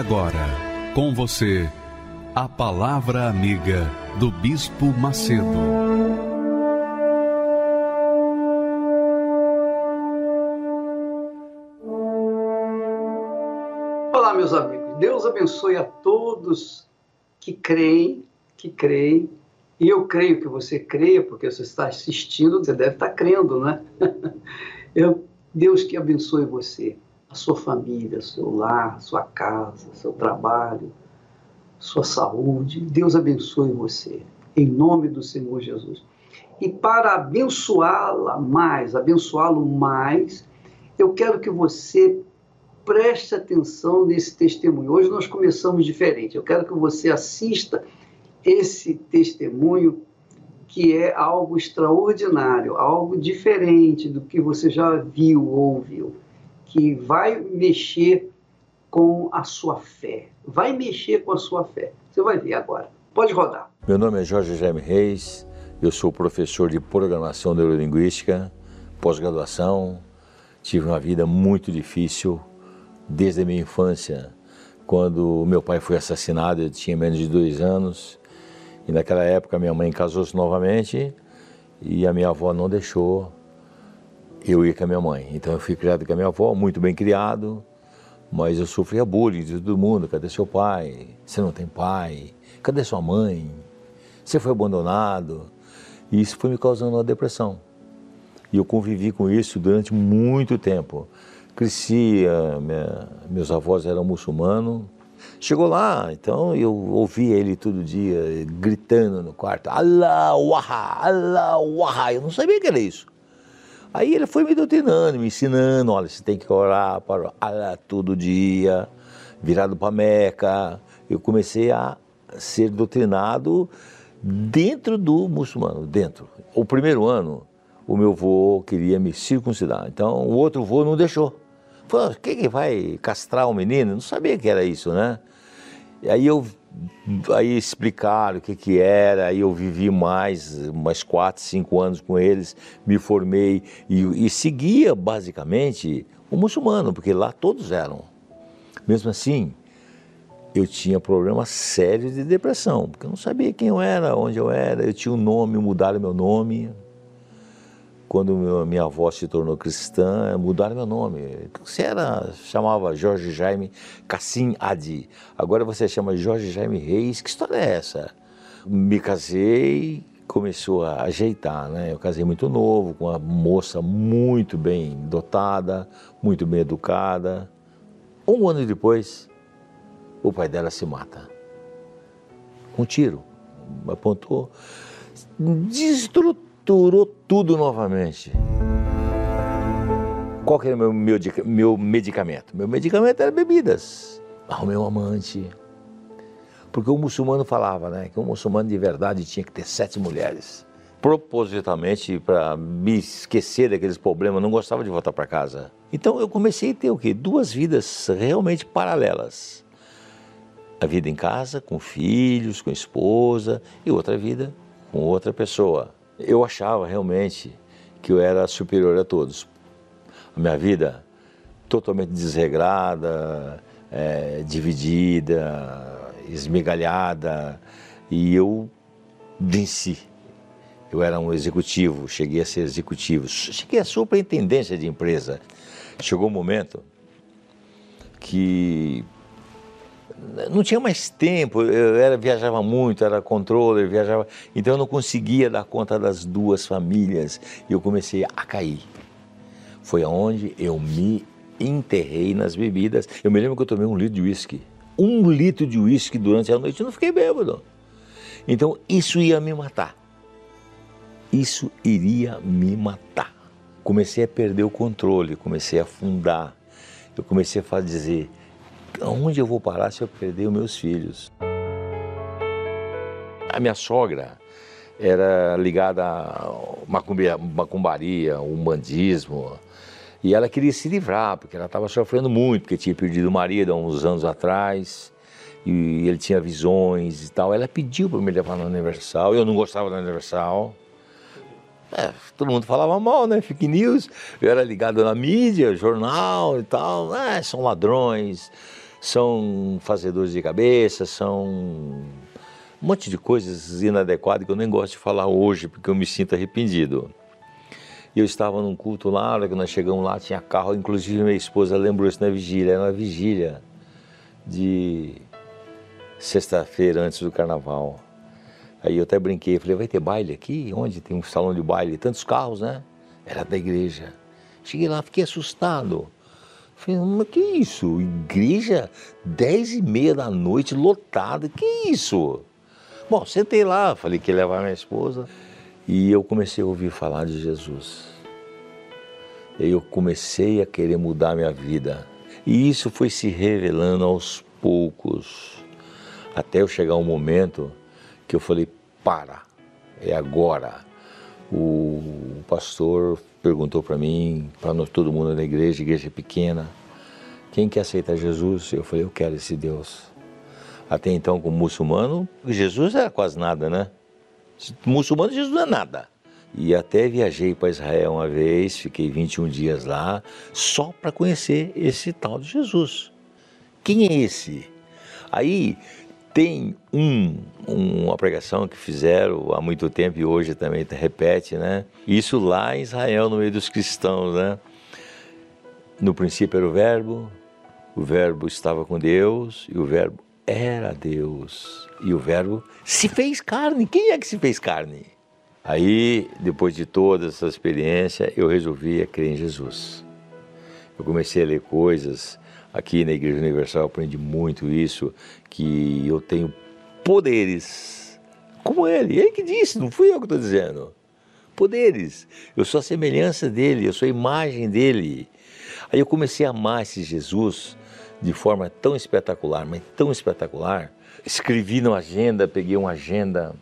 Agora, com você, a Palavra Amiga do Bispo Macedo. Olá, meus amigos. Deus abençoe a todos que creem, que creem. E eu creio que você creia, porque você está assistindo, você deve estar crendo, né? Eu, Deus que abençoe você a sua família, seu lar, sua casa, seu trabalho, sua saúde. Deus abençoe você, em nome do Senhor Jesus. E para abençoá-la mais, abençoá-lo mais, eu quero que você preste atenção nesse testemunho. Hoje nós começamos diferente. Eu quero que você assista esse testemunho que é algo extraordinário, algo diferente do que você já viu ou ouviu que vai mexer com a sua fé. Vai mexer com a sua fé. Você vai ver agora. Pode rodar. Meu nome é Jorge Jaime Reis, eu sou professor de programação neurolinguística, pós-graduação. Tive uma vida muito difícil desde a minha infância. Quando meu pai foi assassinado, eu tinha menos de dois anos. E naquela época minha mãe casou-se novamente e a minha avó não deixou eu ia com a minha mãe. Então eu fui criado com a minha avó, muito bem criado, mas eu sofria bullying de todo mundo. Cadê seu pai? Você não tem pai? Cadê sua mãe? Você foi abandonado? E isso foi me causando uma depressão. E eu convivi com isso durante muito tempo. Cresci, minha, meus avós eram muçulmanos. Chegou lá, então eu ouvia ele todo dia gritando no quarto: Allah, waha, Allah, waha. Eu não sabia que era isso. Aí ele foi me doutrinando, me ensinando, olha, você tem que orar para Allah todo dia, virado para Meca. Eu comecei a ser doutrinado dentro do muçulmano, dentro. O primeiro ano, o meu avô queria me circuncidar, então o outro avô não deixou. Falou, quem que vai castrar o um menino? Não sabia que era isso, né? E aí eu aí explicaram o que, que era, aí eu vivi mais, mais quatro, cinco anos com eles, me formei e, e seguia basicamente o muçulmano, porque lá todos eram. Mesmo assim, eu tinha problemas sérios de depressão, porque eu não sabia quem eu era, onde eu era, eu tinha um nome, mudaram meu nome, quando minha avó se tornou cristã, mudaram meu nome. Você era, chamava Jorge Jaime Cassim Adi. Agora você chama Jorge Jaime Reis. Que história é essa? Me casei, começou a ajeitar, né? Eu casei muito novo, com uma moça muito bem dotada, muito bem educada. Um ano depois, o pai dela se mata. Um tiro. Apontou. Destruturou misturou tudo novamente. Qual que era o meu, meu, meu medicamento? Meu medicamento era bebidas. Arrumei um amante. Porque o muçulmano falava né, que o muçulmano de verdade tinha que ter sete mulheres. Propositalmente, para me esquecer daqueles problemas, não gostava de voltar para casa. Então eu comecei a ter o quê? Duas vidas realmente paralelas. A vida em casa, com filhos, com esposa, e outra vida com outra pessoa. Eu achava realmente que eu era superior a todos. A minha vida totalmente desregrada, é, dividida, esmigalhada, e eu venci. Eu era um executivo, cheguei a ser executivo, cheguei a superintendência de empresa. Chegou um momento que não tinha mais tempo, eu era, viajava muito, era controller, viajava, então eu não conseguia dar conta das duas famílias e eu comecei a cair. Foi aonde eu me enterrei nas bebidas. Eu me lembro que eu tomei um litro de uísque. Um litro de uísque durante a noite, eu não fiquei bêbado. Então isso ia me matar. Isso iria me matar. Comecei a perder o controle, comecei a afundar eu comecei a dizer: onde eu vou parar se eu perder os meus filhos? A minha sogra era ligada a macumbaria, umbandismo, e ela queria se livrar, porque ela estava sofrendo muito, porque tinha perdido o marido há uns anos atrás, e ele tinha visões e tal. Ela pediu para me levar no Universal, eu não gostava do Universal. É, todo mundo falava mal, né? Fake news. Eu era ligado na mídia, jornal e tal. É, são ladrões, são fazedores de cabeça, são um monte de coisas inadequadas que eu nem gosto de falar hoje, porque eu me sinto arrependido. Eu estava num culto lá, hora que nós chegamos lá, tinha carro, inclusive minha esposa lembrou isso na vigília, era uma vigília de sexta-feira antes do carnaval. Aí eu até brinquei, falei, vai ter baile aqui? Onde tem um salão de baile? Tantos carros, né? Era da igreja. Cheguei lá, fiquei assustado. Falei, mas que isso? Igreja, dez e meia da noite, lotada, que isso? Bom, sentei lá, falei que ia levar minha esposa. E eu comecei a ouvir falar de Jesus. E eu comecei a querer mudar minha vida. E isso foi se revelando aos poucos. Até eu chegar um momento que eu falei: para, é agora. O pastor perguntou para mim, para todo mundo na igreja, igreja pequena, quem quer aceitar Jesus? Eu falei: eu quero esse Deus. Até então, como muçulmano, Jesus era quase nada, né? Muçulmano, Jesus não é nada. E até viajei para Israel uma vez, fiquei 21 dias lá, só para conhecer esse tal de Jesus. Quem é esse? Aí tem um, uma pregação que fizeram há muito tempo e hoje também repete, né? Isso lá em Israel, no meio dos cristãos, né? No princípio era o Verbo, o Verbo estava com Deus e o Verbo era Deus. E o Verbo se fez carne. Quem é que se fez carne? Aí, depois de toda essa experiência, eu resolvi crer em Jesus. Eu comecei a ler coisas aqui na Igreja Universal, aprendi muito isso, que eu tenho poderes como ele. Ele que disse, não fui eu que estou dizendo. Poderes. Eu sou a semelhança dele, eu sou a imagem dele. Aí eu comecei a amar esse Jesus de forma tão espetacular, mas tão espetacular. Escrevi na agenda, peguei uma agenda,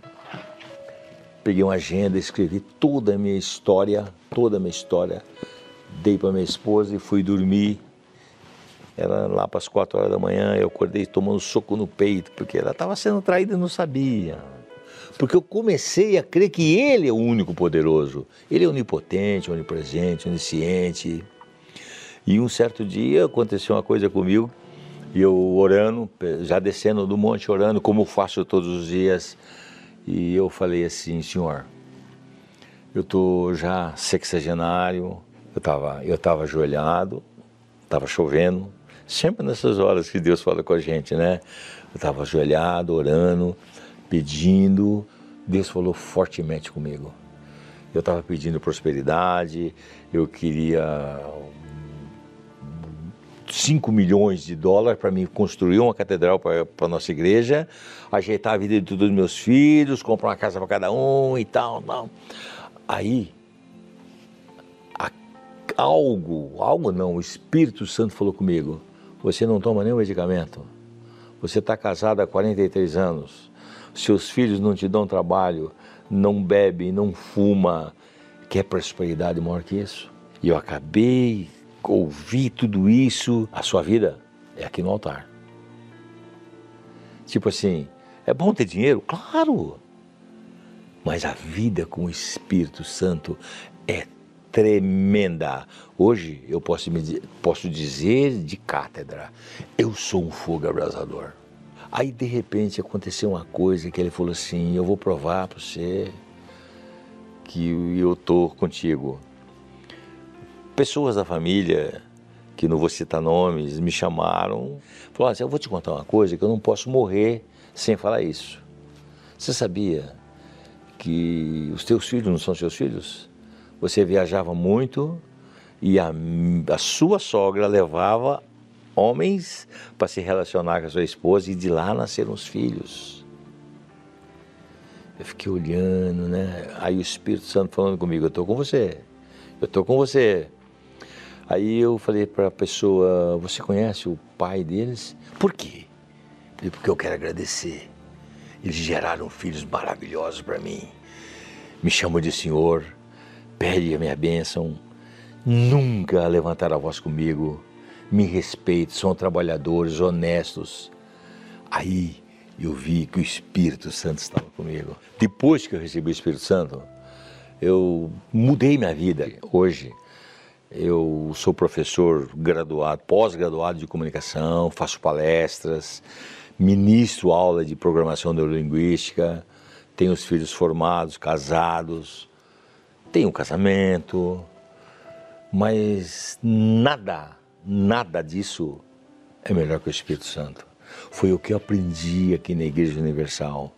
peguei uma agenda, escrevi toda a minha história, toda a minha história, dei para minha esposa e fui dormir era lá para as quatro horas da manhã, eu acordei tomando soco no peito, porque ela estava sendo traída e não sabia. Porque eu comecei a crer que Ele é o único poderoso. Ele é onipotente, onipresente, onisciente. E um certo dia aconteceu uma coisa comigo, e eu orando, já descendo do monte orando, como faço todos os dias, e eu falei assim, Senhor, eu estou já sexagenário, eu estava eu tava ajoelhado, estava chovendo, Sempre nessas horas que Deus fala com a gente, né? Eu estava ajoelhado, orando, pedindo. Deus falou fortemente comigo. Eu estava pedindo prosperidade, eu queria 5 milhões de dólares para mim construir uma catedral para a nossa igreja, ajeitar a vida de todos os meus filhos, comprar uma casa para cada um e tal, tal. Aí, algo, algo não, o Espírito Santo falou comigo você não toma nenhum medicamento. Você está casado há 43 anos. Seus filhos não te dão trabalho, não bebe, não fuma. Quer prosperidade maior que isso? E eu acabei, ouvi tudo isso. A sua vida é aqui no altar. Tipo assim, é bom ter dinheiro? Claro! Mas a vida com o Espírito Santo é tremenda. Hoje eu posso, me, posso dizer de cátedra, eu sou um fogo abrasador. Aí de repente aconteceu uma coisa que ele falou assim, eu vou provar para você que eu tô contigo. Pessoas da família, que não vou citar nomes, me chamaram, falaram assim, eu vou te contar uma coisa que eu não posso morrer sem falar isso. Você sabia que os teus filhos não são seus filhos? Você viajava muito e a, a sua sogra levava homens para se relacionar com a sua esposa e de lá nasceram os filhos. Eu fiquei olhando, né? Aí o Espírito Santo falando comigo: Eu estou com você, eu estou com você. Aí eu falei para a pessoa: Você conhece o pai deles? Por quê? Falei, Porque eu quero agradecer. Eles geraram filhos maravilhosos para mim. Me chamam de senhor, pede a minha bênção, nunca levantaram a voz comigo, me respeitam, são trabalhadores, honestos. Aí eu vi que o Espírito Santo estava comigo. Depois que eu recebi o Espírito Santo, eu mudei minha vida. Hoje eu sou professor graduado, pós-graduado de comunicação, faço palestras, ministro aula de programação neurolinguística, tenho os filhos formados, casados, tenho um casamento, mas nada, nada disso é melhor que o Espírito Santo. Foi o que eu aprendi aqui na Igreja Universal.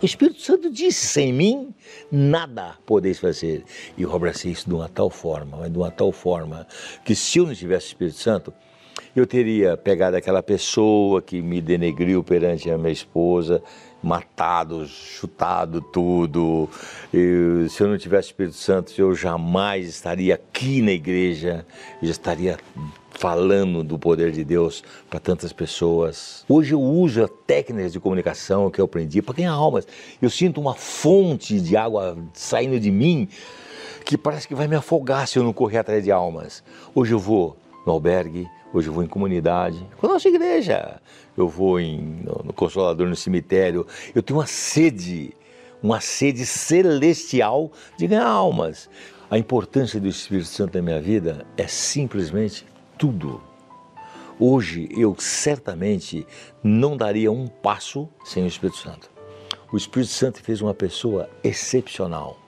O Espírito Santo disse: sem mim, nada podeis fazer. E eu abracei isso de uma tal forma, mas de uma tal forma, que se eu não tivesse o Espírito Santo, eu teria pegado aquela pessoa que me denegriu perante a minha esposa, matado, chutado tudo. Se eu não tivesse Espírito Santo, eu jamais estaria aqui na igreja, eu estaria falando do poder de Deus para tantas pessoas. Hoje eu uso as técnicas de comunicação que eu aprendi para ganhar almas. Eu sinto uma fonte de água saindo de mim que parece que vai me afogar se eu não correr atrás de almas. Hoje eu vou no albergue, hoje eu vou em comunidade, com a nossa igreja. Eu vou em, no Consolador, no cemitério. Eu tenho uma sede, uma sede celestial de ganhar almas. A importância do Espírito Santo na minha vida é simplesmente tudo. Hoje eu certamente não daria um passo sem o Espírito Santo. O Espírito Santo fez uma pessoa excepcional,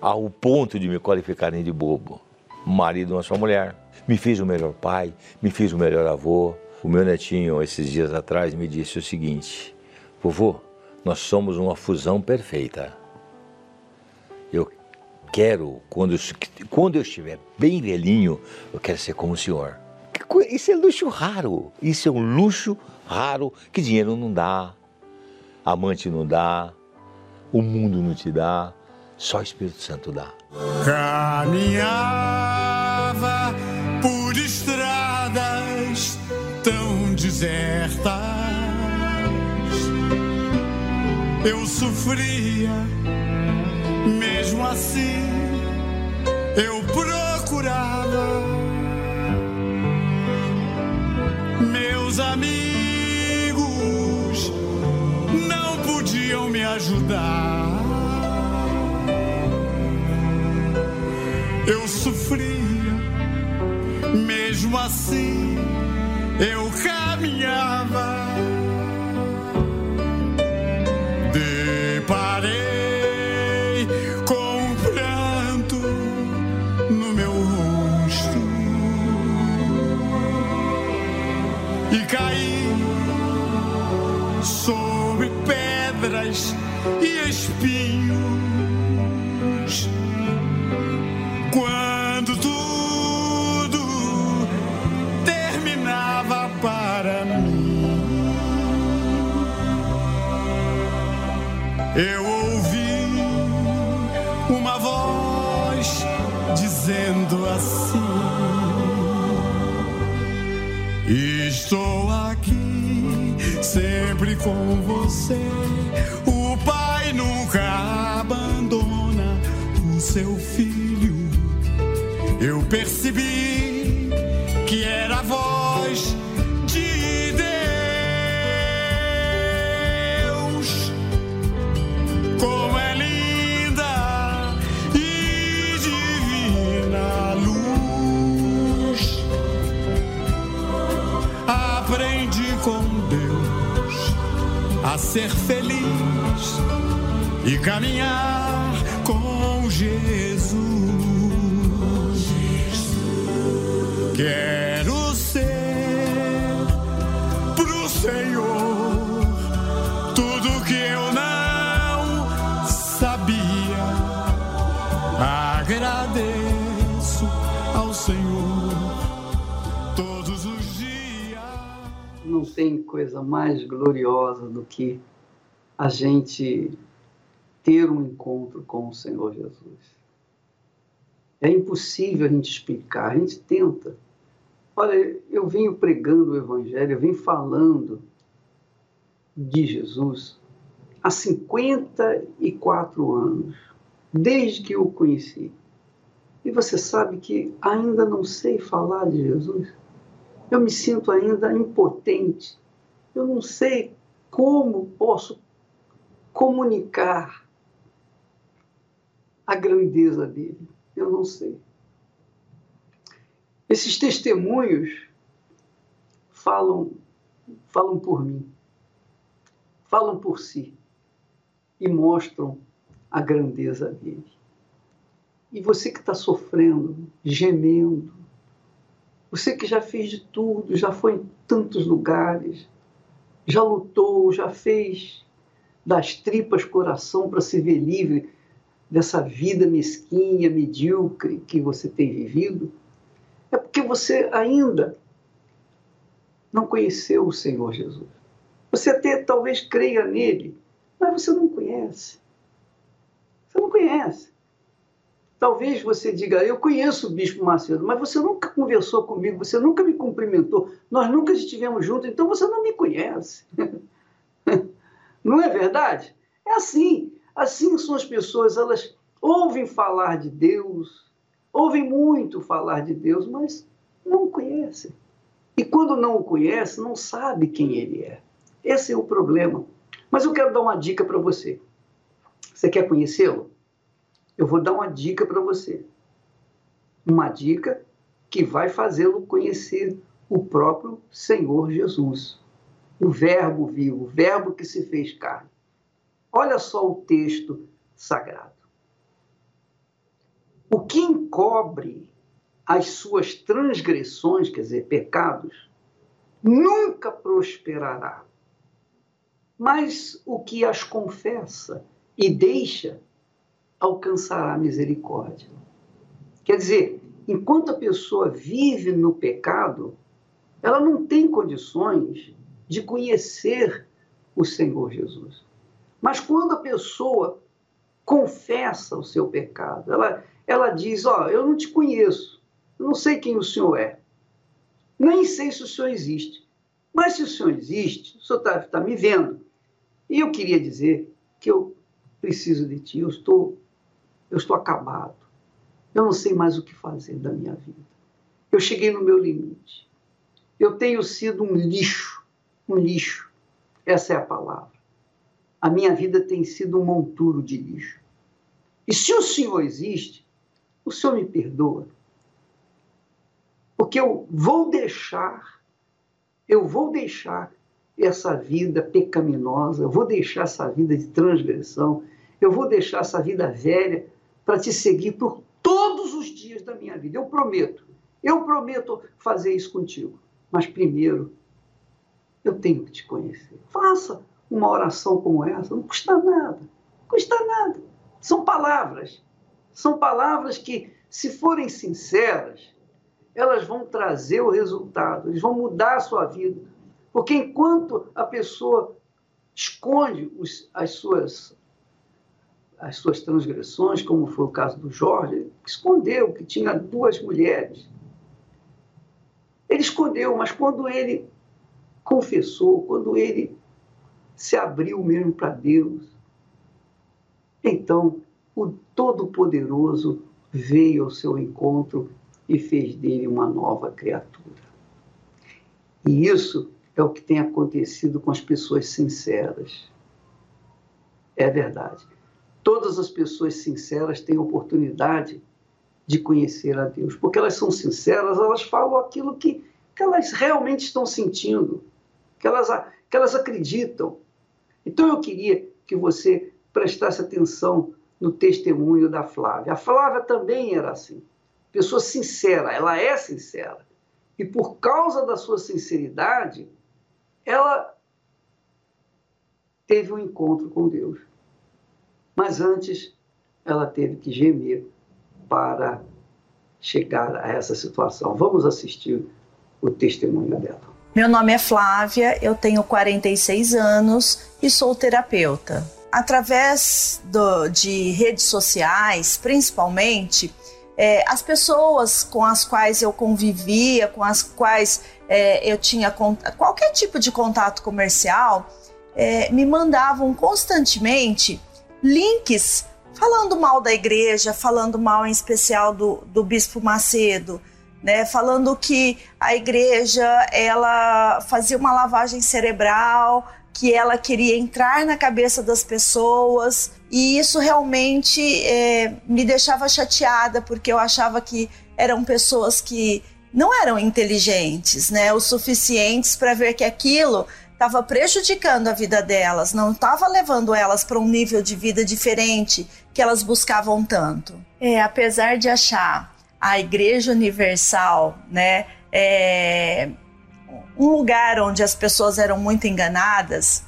ao ponto de me qualificarem de bobo. Marido de uma só mulher, me fez o melhor pai, me fez o melhor avô. O meu netinho, esses dias atrás, me disse o seguinte: Vovô, nós somos uma fusão perfeita. Eu quero, quando quando eu estiver bem velhinho, eu quero ser como o senhor. Isso é luxo raro. Isso é um luxo raro que dinheiro não dá, amante não dá, o mundo não te dá, só o Espírito Santo dá. Caminhava por estradas tão desertas, eu sofria mesmo assim eu procurava meus amigos não podiam me ajudar. Eu sofria, mesmo assim eu caminhava. Com você. O Pai nunca abandona o seu filho. Eu percebi que era a a ser feliz e caminhar com Jesus. Quero tem coisa mais gloriosa do que a gente ter um encontro com o Senhor Jesus. É impossível a gente explicar, a gente tenta. Olha, eu venho pregando o Evangelho, eu venho falando de Jesus há 54 anos, desde que o conheci. E você sabe que ainda não sei falar de Jesus? Eu me sinto ainda impotente. Eu não sei como posso comunicar a grandeza dele. Eu não sei. Esses testemunhos falam falam por mim. Falam por si e mostram a grandeza dele. E você que está sofrendo, gemendo, você que já fez de tudo, já foi em tantos lugares, já lutou, já fez das tripas coração para se ver livre dessa vida mesquinha, medíocre que você tem vivido, é porque você ainda não conheceu o Senhor Jesus. Você até talvez creia nele, mas você não conhece. Você não conhece. Talvez você diga, eu conheço o Bispo Macedo, mas você nunca conversou comigo, você nunca me cumprimentou, nós nunca estivemos juntos, então você não me conhece. Não é verdade? É assim. Assim são as pessoas, elas ouvem falar de Deus, ouvem muito falar de Deus, mas não o conhecem. E quando não o conhece, não sabe quem ele é. Esse é o problema. Mas eu quero dar uma dica para você. Você quer conhecê-lo? Eu vou dar uma dica para você. Uma dica que vai fazê-lo conhecer o próprio Senhor Jesus, o Verbo vivo, o Verbo que se fez carne. Olha só o texto sagrado. O que encobre as suas transgressões, quer dizer, pecados, nunca prosperará. Mas o que as confessa e deixa alcançará misericórdia. Quer dizer, enquanto a pessoa vive no pecado, ela não tem condições de conhecer o Senhor Jesus. Mas quando a pessoa confessa o seu pecado, ela, ela diz: Ó, oh, eu não te conheço, eu não sei quem o Senhor é, nem sei se o Senhor existe. Mas se o Senhor existe, o Senhor está tá me vendo. E eu queria dizer que eu preciso de Ti, eu estou, eu estou acabado. Eu não sei mais o que fazer da minha vida. Eu cheguei no meu limite. Eu tenho sido um lixo, um lixo. Essa é a palavra. A minha vida tem sido um monturo de lixo. E se o Senhor existe, o Senhor me perdoa. Porque eu vou deixar, eu vou deixar essa vida pecaminosa, eu vou deixar essa vida de transgressão, eu vou deixar essa vida velha para te seguir por todos os dias da minha vida. Eu prometo, eu prometo fazer isso contigo. Mas primeiro, eu tenho que te conhecer. Faça uma oração como essa, não custa nada, não custa nada. São palavras. São palavras que, se forem sinceras, elas vão trazer o resultado, eles vão mudar a sua vida. Porque enquanto a pessoa esconde os, as, suas, as suas transgressões, como foi o caso do Jorge, escondeu que tinha duas mulheres. Ele escondeu, mas quando ele confessou, quando ele se abriu mesmo para Deus, então, o Todo-Poderoso veio ao seu encontro e fez dele uma nova criatura. E isso é o que tem acontecido com as pessoas sinceras. É verdade. Todas as pessoas sinceras têm oportunidade de conhecer a Deus, porque elas são sinceras, elas falam aquilo que, que elas realmente estão sentindo, que elas, que elas acreditam. Então eu queria que você prestasse atenção no testemunho da Flávia. A Flávia também era assim, pessoa sincera, ela é sincera. E por causa da sua sinceridade, ela teve um encontro com Deus. Mas antes, ela teve que gemer para chegar a essa situação. Vamos assistir o testemunho dela. Meu nome é Flávia, eu tenho 46 anos e sou terapeuta através do, de redes sociais, principalmente, é, as pessoas com as quais eu convivia, com as quais é, eu tinha qualquer tipo de contato comercial, é, me mandavam constantemente links falando mal da igreja, falando mal em especial do, do Bispo Macedo, né, falando que a igreja ela fazia uma lavagem cerebral, que ela queria entrar na cabeça das pessoas e isso realmente é, me deixava chateada porque eu achava que eram pessoas que não eram inteligentes, né, o suficientes para ver que aquilo estava prejudicando a vida delas, não estava levando elas para um nível de vida diferente que elas buscavam tanto. É, apesar de achar a Igreja Universal, né, é, um lugar onde as pessoas eram muito enganadas,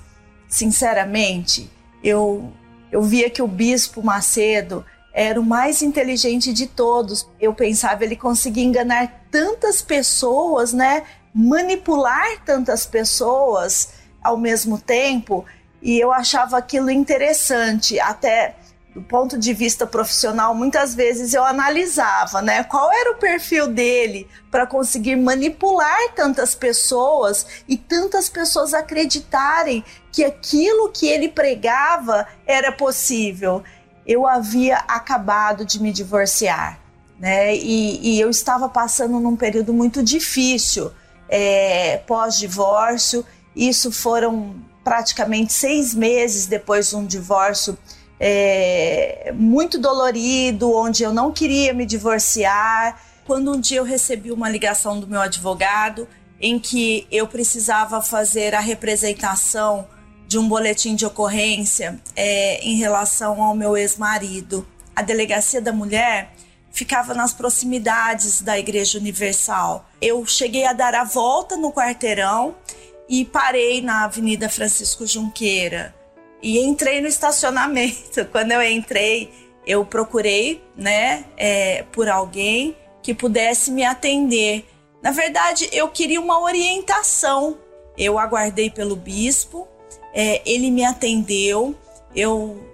sinceramente, eu eu via que o bispo Macedo era o mais inteligente de todos. Eu pensava ele conseguia enganar tantas pessoas, né? Manipular tantas pessoas ao mesmo tempo, e eu achava aquilo interessante, até do ponto de vista profissional, muitas vezes eu analisava, né, qual era o perfil dele para conseguir manipular tantas pessoas e tantas pessoas acreditarem que aquilo que ele pregava era possível. Eu havia acabado de me divorciar, né, e, e eu estava passando num período muito difícil é, pós-divórcio. Isso foram praticamente seis meses depois de um divórcio é, muito dolorido, onde eu não queria me divorciar. Quando um dia eu recebi uma ligação do meu advogado em que eu precisava fazer a representação de um boletim de ocorrência é, em relação ao meu ex-marido. A delegacia da mulher ficava nas proximidades da Igreja Universal. Eu cheguei a dar a volta no quarteirão e parei na Avenida Francisco Junqueira e entrei no estacionamento. Quando eu entrei, eu procurei, né, é, por alguém que pudesse me atender. Na verdade, eu queria uma orientação. Eu aguardei pelo bispo, é, ele me atendeu. Eu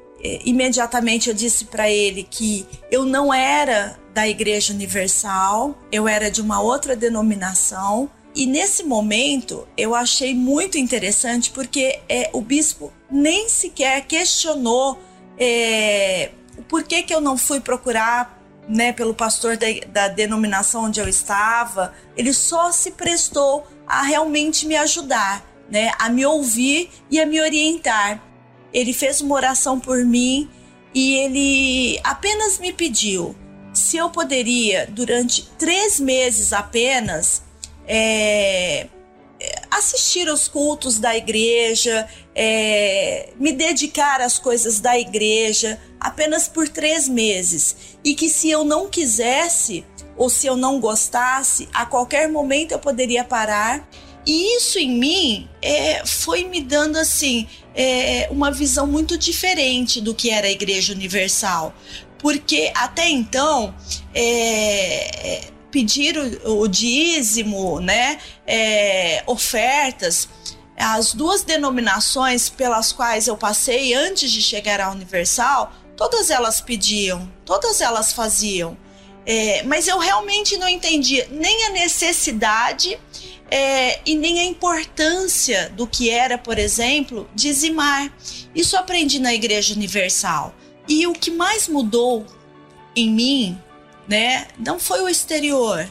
imediatamente eu disse para ele que eu não era da Igreja Universal, eu era de uma outra denominação e nesse momento eu achei muito interessante porque é, o bispo nem sequer questionou é, por que, que eu não fui procurar né, pelo pastor da, da denominação onde eu estava. Ele só se prestou a realmente me ajudar, né, a me ouvir e a me orientar. Ele fez uma oração por mim e ele apenas me pediu se eu poderia, durante três meses apenas, é, assistir aos cultos da igreja, é, me dedicar às coisas da igreja apenas por três meses. E que se eu não quisesse ou se eu não gostasse, a qualquer momento eu poderia parar. E isso em mim é, foi me dando assim é, uma visão muito diferente do que era a Igreja Universal, porque até então é, pedir o, o dízimo, né, é, ofertas, as duas denominações pelas quais eu passei antes de chegar à Universal, todas elas pediam, todas elas faziam. É, mas eu realmente não entendia nem a necessidade é, e nem a importância do que era, por exemplo, dizimar. Isso aprendi na Igreja Universal. E o que mais mudou em mim né? Não foi o exterior,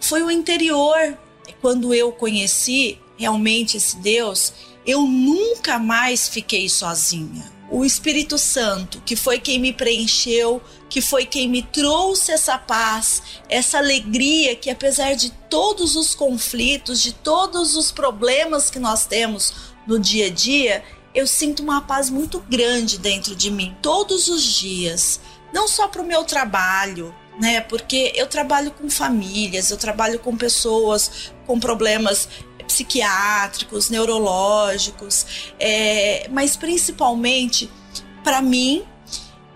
foi o interior. Quando eu conheci realmente esse Deus, eu nunca mais fiquei sozinha. O Espírito Santo, que foi quem me preencheu, que foi quem me trouxe essa paz, essa alegria que apesar de todos os conflitos, de todos os problemas que nós temos no dia a dia, eu sinto uma paz muito grande dentro de mim todos os dias, não só para o meu trabalho, né? Porque eu trabalho com famílias, eu trabalho com pessoas com problemas psiquiátricos, neurológicos, é, mas principalmente para mim,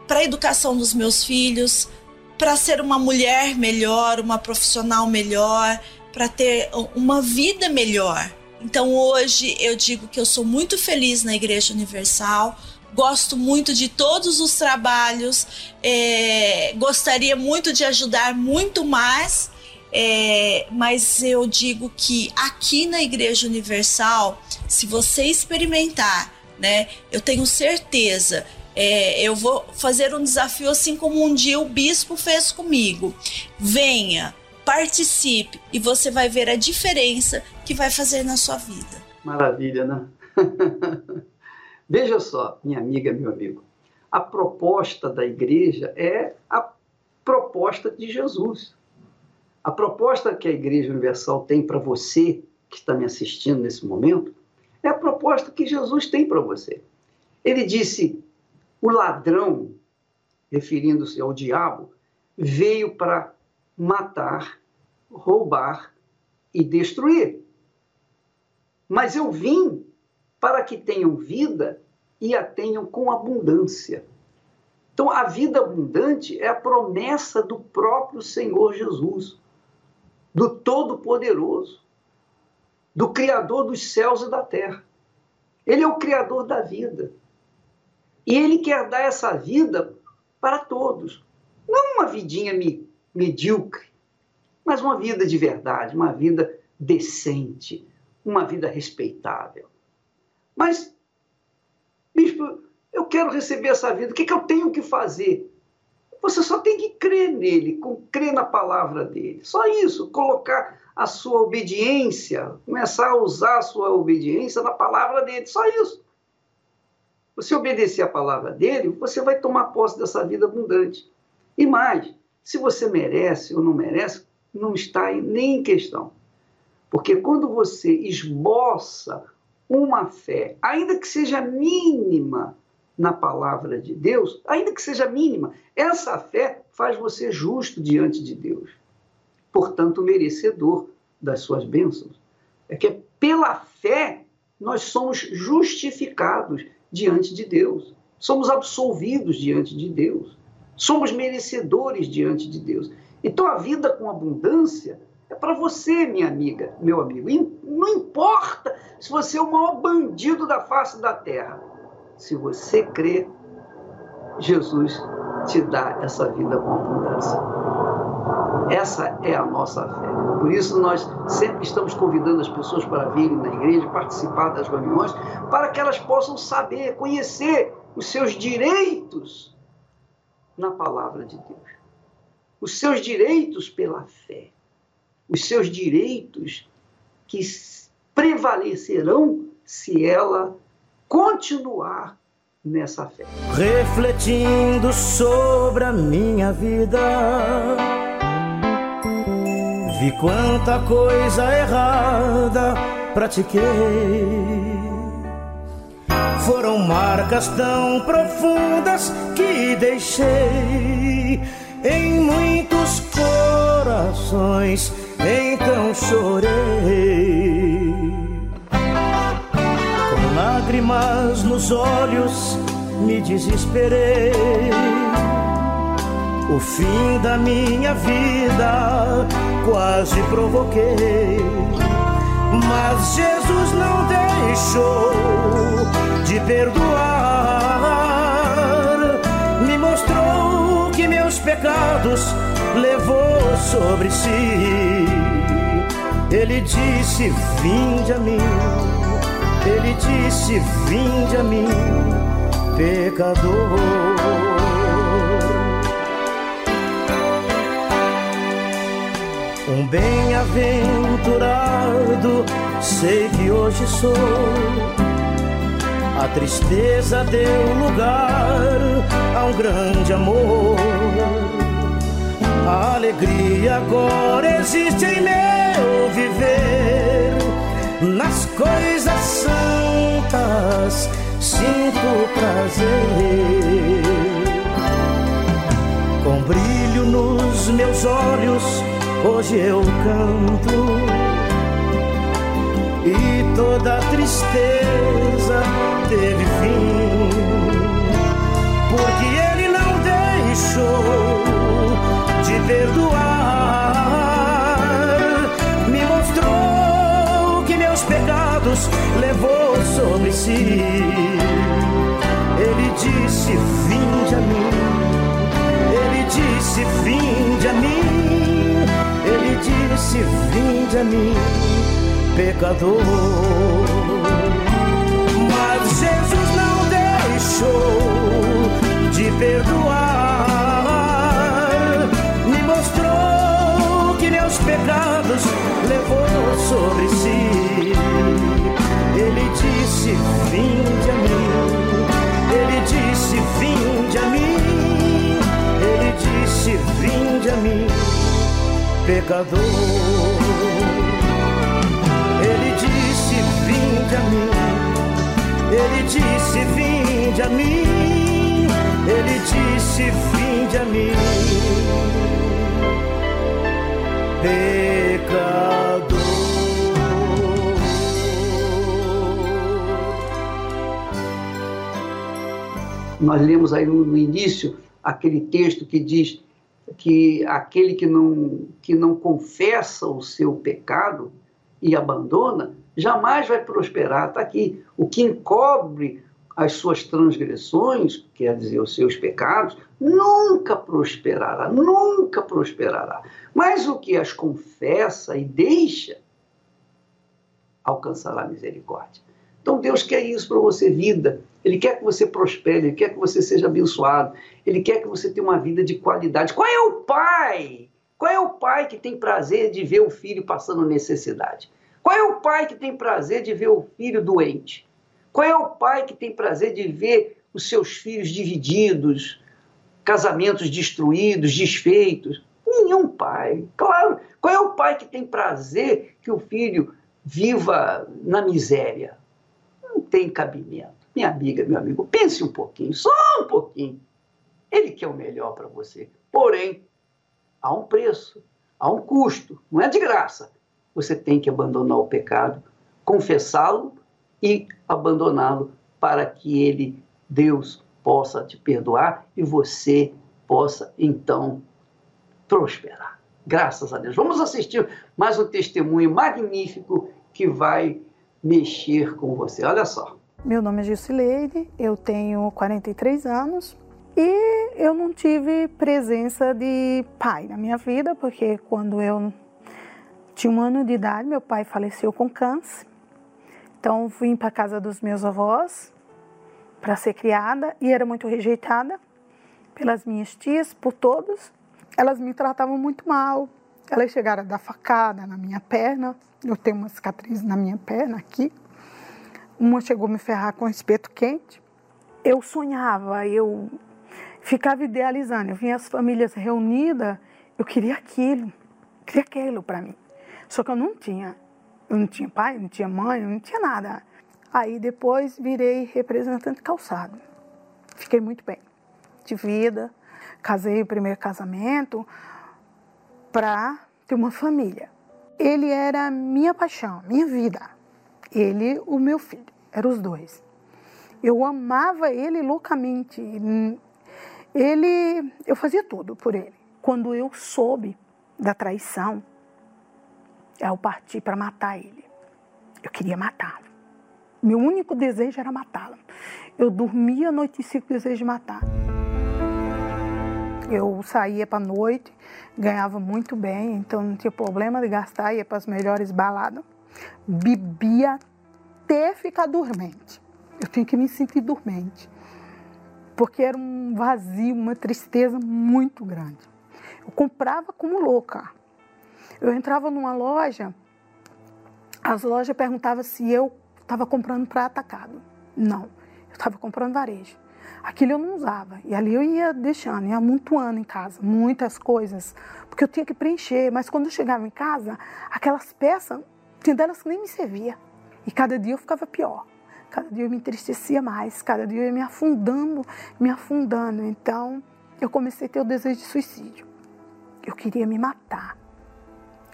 para a educação dos meus filhos, para ser uma mulher melhor, uma profissional melhor, para ter uma vida melhor. Então hoje eu digo que eu sou muito feliz na Igreja Universal, gosto muito de todos os trabalhos, é, gostaria muito de ajudar muito mais, é, mas eu digo que aqui na Igreja Universal, se você experimentar, né, eu tenho certeza é, eu vou fazer um desafio assim como um dia o bispo fez comigo. Venha, participe e você vai ver a diferença que vai fazer na sua vida. Maravilha, né? Veja só, minha amiga, meu amigo. A proposta da igreja é a proposta de Jesus. A proposta que a Igreja Universal tem para você que está me assistindo nesse momento é a proposta que Jesus tem para você. Ele disse: o ladrão, referindo-se ao diabo, veio para matar, roubar e destruir. Mas eu vim para que tenham vida e a tenham com abundância. Então, a vida abundante é a promessa do próprio Senhor Jesus, do Todo-Poderoso, do Criador dos céus e da terra. Ele é o Criador da vida. E ele quer dar essa vida para todos. Não uma vidinha medíocre, mas uma vida de verdade, uma vida decente, uma vida respeitável. Mas, bispo, eu quero receber essa vida, o que, que eu tenho que fazer? Você só tem que crer nele, crer na palavra dele. Só isso, colocar a sua obediência, começar a usar a sua obediência na palavra dele. Só isso. Você obedecer a palavra dele, você vai tomar posse dessa vida abundante. E mais, se você merece ou não merece, não está nem em questão. Porque quando você esboça uma fé, ainda que seja mínima na palavra de Deus, ainda que seja mínima, essa fé faz você justo diante de Deus. Portanto, merecedor das suas bênçãos. É que pela fé nós somos justificados diante de Deus. Somos absolvidos diante de Deus. Somos merecedores diante de Deus. Então a vida com abundância é para você, minha amiga, meu amigo. E não importa se você é o maior bandido da face da terra. Se você crê, Jesus te dá essa vida com abundância. Essa é a nossa fé. Por isso, nós sempre estamos convidando as pessoas para virem na igreja, participar das reuniões, para que elas possam saber, conhecer os seus direitos na palavra de Deus. Os seus direitos pela fé. Os seus direitos que prevalecerão se ela continuar nessa fé. Refletindo sobre a minha vida Vi quanta coisa errada pratiquei. Foram marcas tão profundas que deixei em muitos corações, então chorei. Lágrimas nos olhos, me desesperei o fim da minha vida quase provoquei. Mas Jesus não deixou de perdoar. Me mostrou que meus pecados levou sobre si. Ele disse: Vinde a mim. Ele disse: Vinde a mim, pecador. Um bem-aventurado sei que hoje sou. A tristeza deu lugar a um grande amor. A alegria agora existe em meu viver. Nas coisas santas sinto prazer. Com brilho nos meus olhos hoje eu canto. E toda tristeza teve fim, porque ele não deixou de perdoar, me mostrou levou sobre si. Ele disse: Vinde a mim. Ele disse: Vinde a mim. Ele disse: Vinde a mim, pecador. Mas Jesus não deixou de perdoar. Me mostrou que meus pecados levou sobre si. Disse: Vinde a mim. Ele disse: Vinde a mim. Ele disse: Vinde a mim, pecador. Ele disse: Vinde a mim. Ele disse: Vinde a mim. Ele disse: Vinde a mim, pecador. Nós lemos aí no, início aquele texto que diz que aquele que não, que não confessa o seu pecado e abandona, jamais vai prosperar. Está aqui. O que encobre as suas transgressões, quer dizer, os seus pecados, nunca prosperará, nunca prosperará. Mas o que as confessa e deixa, alcançará misericórdia. Então Deus quer isso para você, vida. Ele quer que você prospere, ele quer que você seja abençoado, ele quer que você tenha uma vida de qualidade. Qual é o pai? Qual é o pai que tem prazer de ver o filho passando necessidade? Qual é o pai que tem prazer de ver o filho doente? Qual é o pai que tem prazer de ver os seus filhos divididos, casamentos destruídos, desfeitos? Nenhum pai. Claro. Qual é o pai que tem prazer que o filho viva na miséria? Não tem cabimento. Minha amiga, meu amigo, pense um pouquinho, só um pouquinho. Ele quer o melhor para você. Porém, há um preço, há um custo, não é de graça. Você tem que abandonar o pecado, confessá-lo e abandoná-lo para que ele, Deus, possa te perdoar e você possa então prosperar. Graças a Deus. Vamos assistir mais um testemunho magnífico que vai mexer com você. Olha só. Meu nome é Gilcileide, eu tenho 43 anos e eu não tive presença de pai na minha vida, porque quando eu tinha um ano de idade, meu pai faleceu com câncer. Então vim para casa dos meus avós para ser criada e era muito rejeitada pelas minhas tias, por todos. Elas me tratavam muito mal. Elas chegaram a dar facada na minha perna. Eu tenho uma cicatriz na minha perna aqui. Uma chegou a me ferrar com espeto quente. Eu sonhava, eu ficava idealizando. Eu vinha as famílias reunidas, eu queria aquilo, queria aquilo para mim. Só que eu não tinha. Eu não tinha pai, não tinha mãe, não tinha nada. Aí depois virei representante calçado. Fiquei muito bem, de vida. Casei o primeiro casamento para ter uma família. Ele era minha paixão, minha vida. Ele, o meu filho, eram os dois. Eu amava ele loucamente. Ele, eu fazia tudo por ele. Quando eu soube da traição, eu parti para matar ele. Eu queria matá-lo. Meu único desejo era matá-lo. Eu dormia a noite e cinco desejo de matar. Eu saía para noite, ganhava muito bem, então não tinha problema de gastar, ia para as melhores baladas. Bebia até ficar dormente. Eu tinha que me sentir dormente. Porque era um vazio, uma tristeza muito grande. Eu comprava como louca. Eu entrava numa loja, as lojas perguntavam se eu estava comprando para atacado. Não, eu estava comprando varejo. Aquilo eu não usava. E ali eu ia deixando, ia amontoando em casa, muitas coisas, porque eu tinha que preencher. Mas quando eu chegava em casa, aquelas peças, tinha delas que nem me servia. E cada dia eu ficava pior. Cada dia eu me entristecia mais, cada dia eu ia me afundando, me afundando. Então, eu comecei a ter o desejo de suicídio. Eu queria me matar.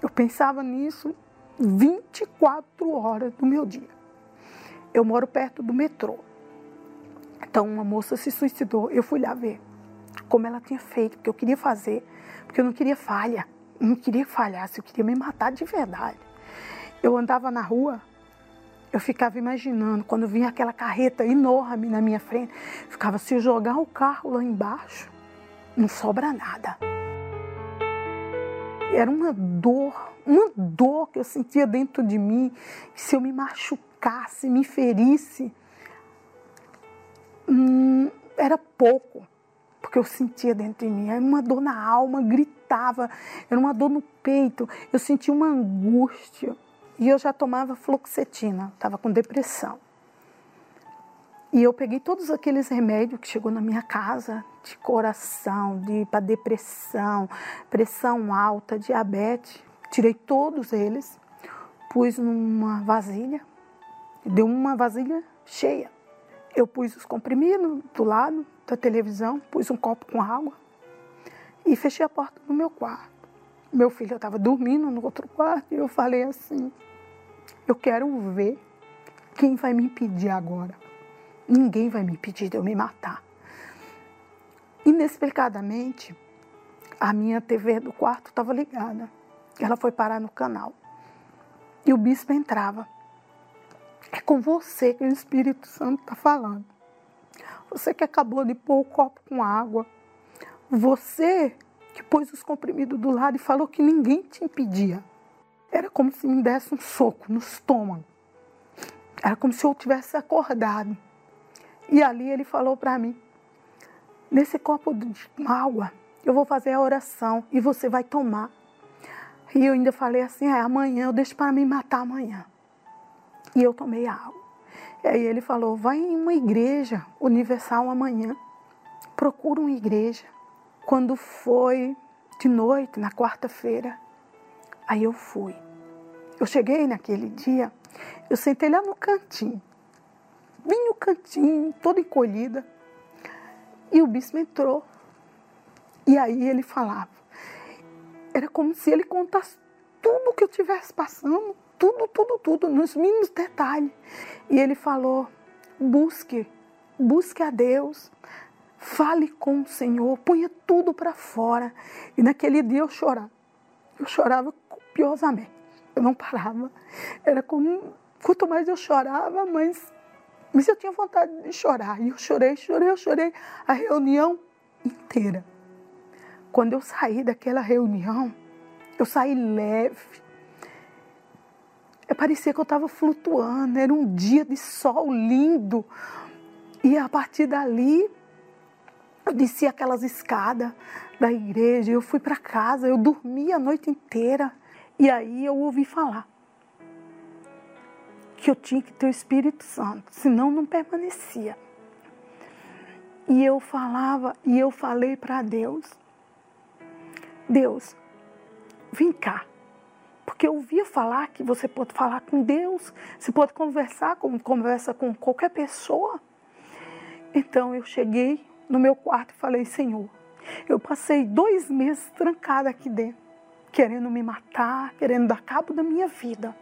Eu pensava nisso 24 horas do meu dia. Eu moro perto do metrô. Então, uma moça se suicidou. Eu fui lá ver como ela tinha feito, porque eu queria fazer, porque eu não queria falha. Eu não queria falhar, eu queria me matar de verdade. Eu andava na rua, eu ficava imaginando, quando vinha aquela carreta enorme na minha frente, ficava, se jogar o carro lá embaixo, não sobra nada. Era uma dor, uma dor que eu sentia dentro de mim. Se eu me machucasse, me ferisse, hum, era pouco, porque eu sentia dentro de mim. Era uma dor na alma, gritava, era uma dor no peito. Eu sentia uma angústia. E eu já tomava fluoxetina, estava com depressão. E eu peguei todos aqueles remédios que chegou na minha casa, de coração, de para depressão, pressão alta, diabetes. Tirei todos eles, pus numa vasilha, deu uma vasilha cheia. Eu pus os comprimidos do lado da televisão, pus um copo com água e fechei a porta do meu quarto. Meu filho estava dormindo no outro quarto e eu falei assim: eu quero ver quem vai me impedir agora. Ninguém vai me impedir de eu me matar. Inexplicadamente, a minha TV do quarto estava ligada. Ela foi parar no canal. E o bispo entrava. É com você que o Espírito Santo está falando. Você que acabou de pôr o copo com água. Você que pôs os comprimidos do lado e falou que ninguém te impedia. Era como se me desse um soco no estômago. Era como se eu tivesse acordado. E ali ele falou para mim: nesse copo de água, eu vou fazer a oração e você vai tomar. E eu ainda falei assim: é, amanhã eu deixo para me matar amanhã. E eu tomei a água. E aí ele falou: vai em uma igreja universal amanhã. Procura uma igreja. Quando foi de noite, na quarta-feira, Aí eu fui. Eu cheguei naquele dia, eu sentei lá no cantinho, bem no cantinho, toda encolhida. E o bispo entrou. E aí ele falava. Era como se ele contasse tudo o que eu estivesse passando, tudo, tudo, tudo, nos mínimos detalhes. E ele falou: busque, busque a Deus, fale com o Senhor, ponha tudo para fora. E naquele dia eu chorava. Eu chorava copiosamente. Eu não parava. Era como. Quanto mais eu chorava, mais. Mas eu tinha vontade de chorar. E eu chorei, chorei, eu chorei a reunião inteira. Quando eu saí daquela reunião, eu saí leve. Parecia que eu estava flutuando. Era um dia de sol lindo. E a partir dali, eu desci aquelas escadas da igreja, eu fui para casa, eu dormi a noite inteira. E aí eu ouvi falar que eu tinha que ter o Espírito Santo, senão não permanecia. E eu falava, e eu falei para Deus: Deus, vem cá. Porque eu ouvia falar que você pode falar com Deus, você pode conversar como conversa com qualquer pessoa. Então eu cheguei no meu quarto e falei: Senhor, eu passei dois meses trancada aqui dentro querendo me matar, querendo dar cabo da minha vida.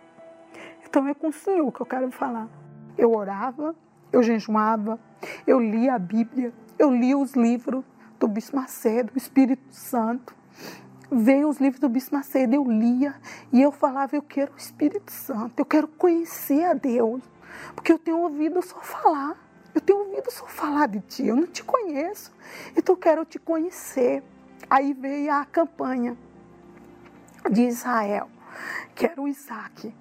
Então é com o Senhor que eu quero falar. Eu orava, eu jejuava, eu lia a Bíblia, eu lia os livros do Bispo Macedo, o Espírito Santo. Veio os livros do Bispo Macedo, eu lia e eu falava: Eu quero o Espírito Santo, eu quero conhecer a Deus, porque eu tenho ouvido só falar, eu tenho ouvido só falar de Ti, eu não te conheço, então eu quero te conhecer. Aí veio a campanha de Israel, que era o Isaac.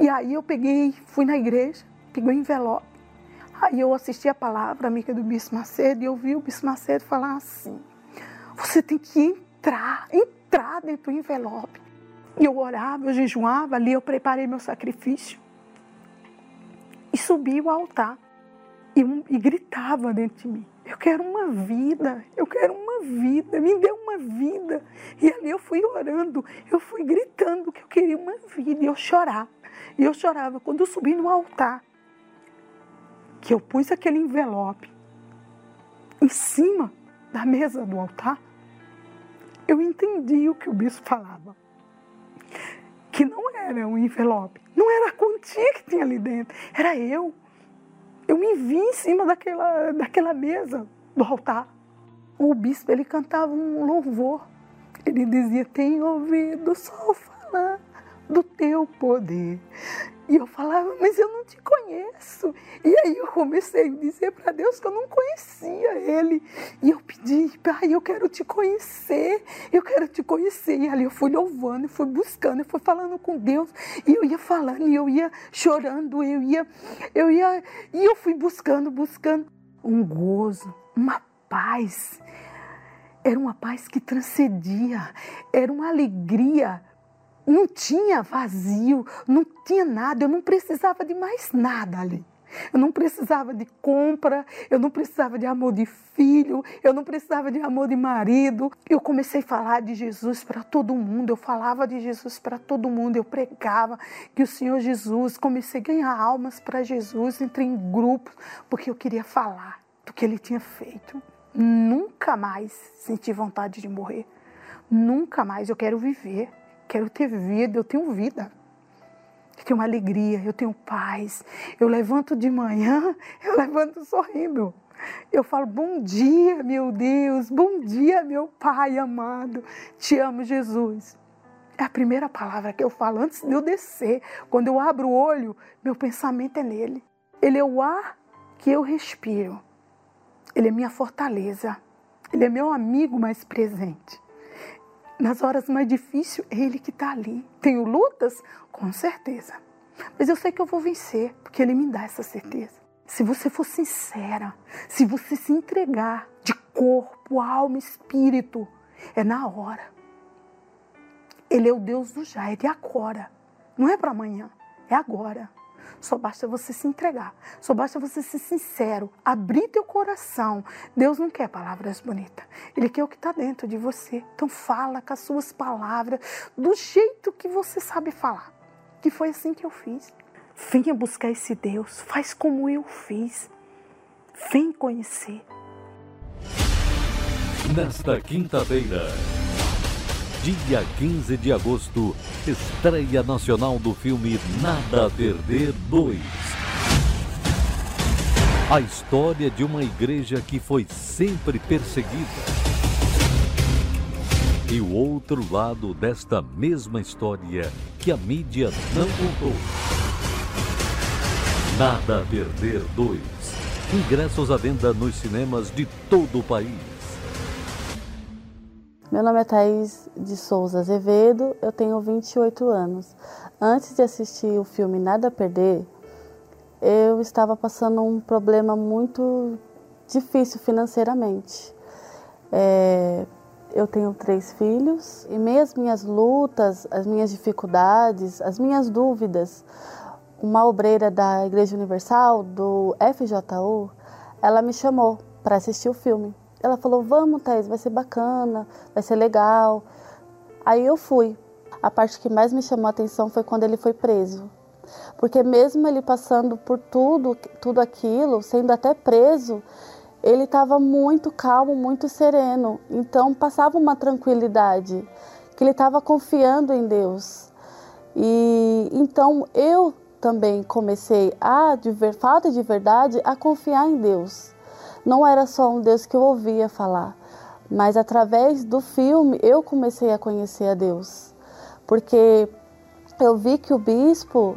E aí eu peguei, fui na igreja, peguei o envelope. Aí eu assisti a palavra amiga do Bispo Macedo e eu vi o Bispo Macedo falar assim: você tem que entrar, entrar dentro do envelope. E eu orava, eu jejuava, ali eu preparei meu sacrifício. E subi o altar. E, e gritava dentro de mim: Eu quero uma vida, eu quero uma vida, me dê uma vida. E ali eu fui orando, eu fui gritando que eu queria uma vida e eu chorava. E eu chorava quando eu subi no altar, que eu pus aquele envelope em cima da mesa do altar. Eu entendi o que o bispo falava. Que não era um envelope, não era a quantia que tinha ali dentro, era eu. Eu me vi em cima daquela, daquela mesa do altar o bispo ele cantava um louvor. Ele dizia: Tem ouvido só falar, do teu poder. E eu falava, mas eu não te conheço. E aí eu comecei a dizer para Deus que eu não conhecia Ele. E eu pedi, Pai, eu quero te conhecer, eu quero te conhecer. E ali eu fui louvando, fui buscando, eu fui falando com Deus. E eu ia falando, e eu ia chorando, eu ia, eu ia, e eu fui buscando, buscando. Um gozo, uma paz. Era uma paz que transcendia, era uma alegria não tinha vazio, não tinha nada, eu não precisava de mais nada ali. Eu não precisava de compra, eu não precisava de amor de filho, eu não precisava de amor de marido. Eu comecei a falar de Jesus para todo mundo, eu falava de Jesus para todo mundo, eu pregava que o Senhor Jesus, comecei a ganhar almas para Jesus, entrei em grupos, porque eu queria falar do que ele tinha feito. Nunca mais senti vontade de morrer. Nunca mais eu quero viver quero ter vida, eu tenho vida. Eu tenho alegria, eu tenho paz. Eu levanto de manhã, eu levanto sorrindo. Eu falo, bom dia, meu Deus, bom dia, meu Pai amado. Te amo, Jesus. É a primeira palavra que eu falo antes de eu descer. Quando eu abro o olho, meu pensamento é nele. Ele é o ar que eu respiro. Ele é minha fortaleza. Ele é meu amigo mais presente. Nas horas mais difíceis, é Ele que está ali. Tenho lutas? Com certeza. Mas eu sei que eu vou vencer, porque Ele me dá essa certeza. Se você for sincera, se você se entregar de corpo, alma, espírito, é na hora. Ele é o Deus do já, é de agora. Não é para amanhã, é agora. Só basta você se entregar. Só basta você ser sincero. Abrir teu coração. Deus não quer palavras bonitas. Ele quer o que está dentro de você. Então fala com as suas palavras do jeito que você sabe falar. Que foi assim que eu fiz. Venha buscar esse Deus. Faz como eu fiz. Vem conhecer. Nesta quinta-feira dia 15 de agosto, estreia nacional do filme Nada a Perder 2. A história de uma igreja que foi sempre perseguida. E o outro lado desta mesma história que a mídia não contou. Nada a Perder 2. Ingressos à venda nos cinemas de todo o país. Meu nome é Thaís de Souza Azevedo, eu tenho 28 anos. Antes de assistir o filme Nada a Perder, eu estava passando um problema muito difícil financeiramente. É, eu tenho três filhos e as minhas lutas, as minhas dificuldades, as minhas dúvidas, uma obreira da Igreja Universal, do FJU, ela me chamou para assistir o filme. Ela falou: Vamos, Thais, vai ser bacana, vai ser legal. Aí eu fui. A parte que mais me chamou a atenção foi quando ele foi preso. Porque mesmo ele passando por tudo, tudo aquilo, sendo até preso, ele estava muito calmo, muito sereno. Então passava uma tranquilidade, que ele estava confiando em Deus. E então eu também comecei a, de falta de verdade, a confiar em Deus não era só um Deus que eu ouvia falar, mas através do filme eu comecei a conhecer a Deus. Porque eu vi que o bispo,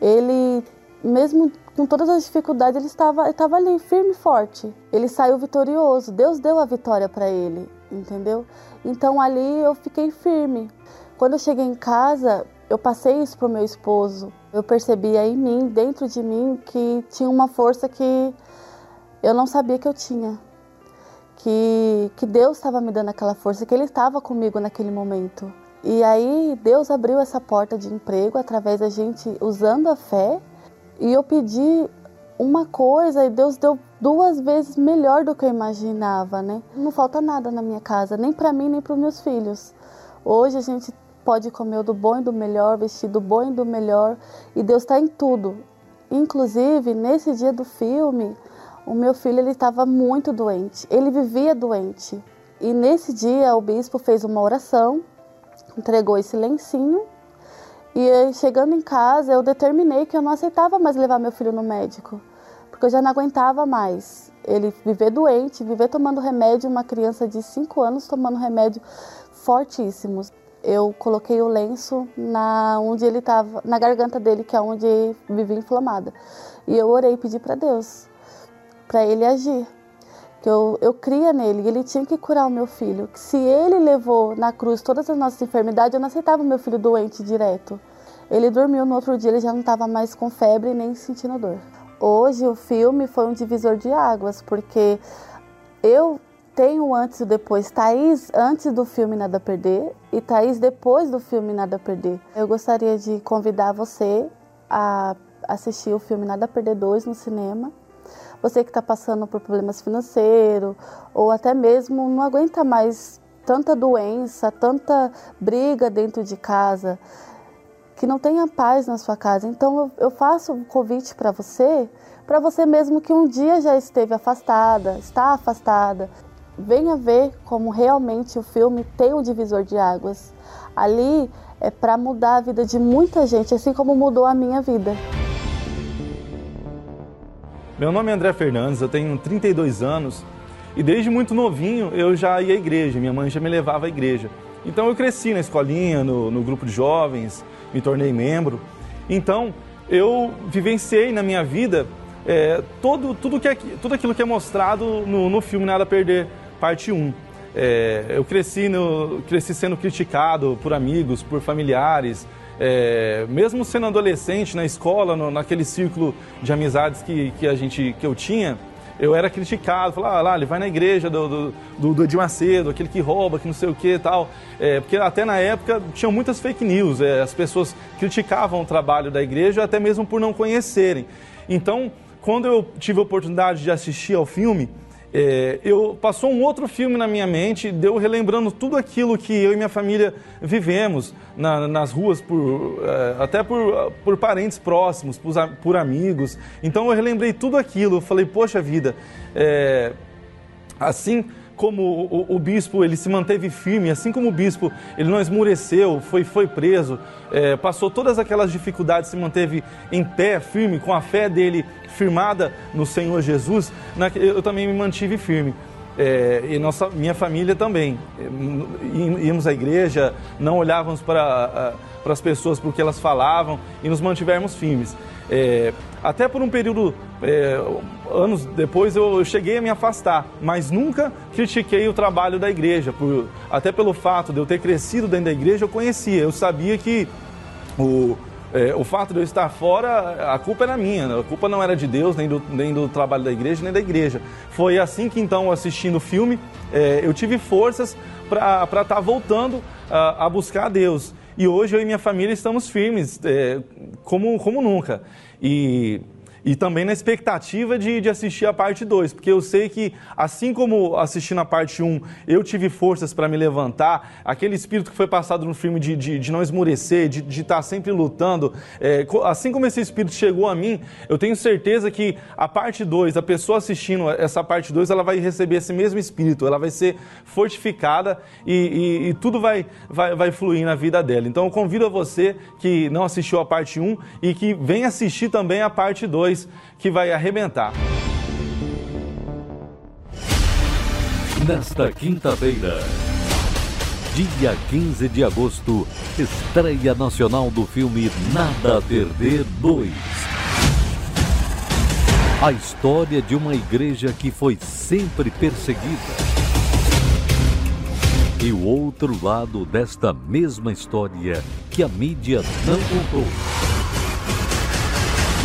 ele, mesmo com todas as dificuldades, ele estava, ele estava ali, firme e forte. Ele saiu vitorioso, Deus deu a vitória para ele, entendeu? Então ali eu fiquei firme. Quando eu cheguei em casa, eu passei isso para o meu esposo. Eu percebia em mim, dentro de mim, que tinha uma força que eu não sabia que eu tinha. Que, que Deus estava me dando aquela força, que Ele estava comigo naquele momento. E aí Deus abriu essa porta de emprego através da gente usando a fé. E eu pedi uma coisa e Deus deu duas vezes melhor do que eu imaginava, né? Não falta nada na minha casa, nem para mim nem para os meus filhos. Hoje a gente pode comer do bom e do melhor, vestir do bom e do melhor, e Deus está em tudo. Inclusive, nesse dia do filme, o meu filho ele estava muito doente, ele vivia doente. E nesse dia o bispo fez uma oração, entregou esse lencinho e chegando em casa eu determinei que eu não aceitava mais levar meu filho no médico, porque eu já não aguentava mais ele viver doente, viver tomando remédio, uma criança de 5 anos tomando remédio fortíssimos. eu coloquei o lenço na onde ele estava, na garganta dele, que é onde vivia inflamada. E eu orei, pedi para Deus, para ele agir. Que eu, eu cria nele, ele tinha que curar o meu filho. Que se ele levou na cruz todas as nossas enfermidades, eu não aceitava meu filho doente direto. Ele dormiu no outro dia, ele já não estava mais com febre nem sentindo dor. Hoje o filme foi um divisor de águas, porque eu tenho antes e depois. Thaís antes do filme Nada a Perder e Thaís depois do filme Nada a Perder. Eu gostaria de convidar você a assistir o filme Nada a Perder 2 no cinema. Você que está passando por problemas financeiros ou até mesmo não aguenta mais tanta doença, tanta briga dentro de casa, que não tenha paz na sua casa. Então eu faço um convite para você, para você mesmo que um dia já esteve afastada, está afastada, venha ver como realmente o filme tem um divisor de águas. Ali é para mudar a vida de muita gente, assim como mudou a minha vida. Meu nome é André Fernandes, eu tenho 32 anos e desde muito novinho eu já ia à igreja, minha mãe já me levava à igreja. Então eu cresci na escolinha, no, no grupo de jovens, me tornei membro. Então eu vivenciei na minha vida é, todo, tudo, que é, tudo aquilo que é mostrado no, no filme Nada a Perder, parte 1. É, eu cresci, no, cresci sendo criticado por amigos, por familiares, é, mesmo sendo adolescente na escola, no, naquele círculo de amizades que, que, a gente, que eu tinha, eu era criticado, falava, ah, lá, ele vai na igreja do, do, do, Edir Macedo, aquele que rouba, que não sei o que e tal. É, porque até na época tinham muitas fake news, é, as pessoas criticavam o trabalho da igreja até mesmo por não conhecerem. Então, quando eu tive a oportunidade de assistir ao filme, é, eu passou um outro filme na minha mente, deu relembrando tudo aquilo que eu e minha família vivemos na, nas ruas, por, é, até por, por parentes próximos, por, por, amigos. Então eu relembrei tudo aquilo. Eu falei, poxa vida, é, assim como o, o, bispo ele se manteve firme, assim como o bispo ele não esmureceu, foi, foi preso, é, passou todas aquelas dificuldades, se manteve em pé, firme, com a fé dele firmada no Senhor Jesus, na, eu também me mantive firme. É, e nossa, minha família também. Íamos à igreja, não olhávamos para, para as pessoas porque elas falavam e nos mantivemos firmes. É, até por um período, é, anos depois, eu, cheguei a me afastar, mas nunca critiquei o trabalho da igreja. Por, até pelo fato de eu ter crescido dentro da igreja, eu conhecia, eu sabia que o, é, o fato de eu estar fora, a culpa era minha, a culpa não era de Deus, nem do, nem do trabalho da igreja, nem da igreja. Foi assim que, então, assistindo o filme, é, eu tive forças para estar tá voltando a, a buscar a Deus. E hoje eu e minha família estamos firmes, é, como, como nunca. E e também na expectativa de, de assistir a parte 2, porque eu sei que, assim como assistindo a parte 1, um, eu tive forças para me levantar, aquele espírito que foi passado no filme de, de, de não esmorecer, de, estar tá sempre lutando, é, assim como esse espírito chegou a mim, eu tenho certeza que a parte 2, a pessoa assistindo essa parte 2, ela vai receber esse mesmo espírito, ela vai ser fortificada e, e, e tudo vai, vai, vai fluir na vida dela. Então eu convido a você que não assistiu a parte 1 um, e que vem assistir também a parte 2 2 que vai arrebentar. Nesta quinta-feira, dia 15 de agosto, estreia nacional do filme Nada a Perder 2. A história de uma igreja que foi sempre perseguida. E o outro lado desta mesma história que a mídia não contou.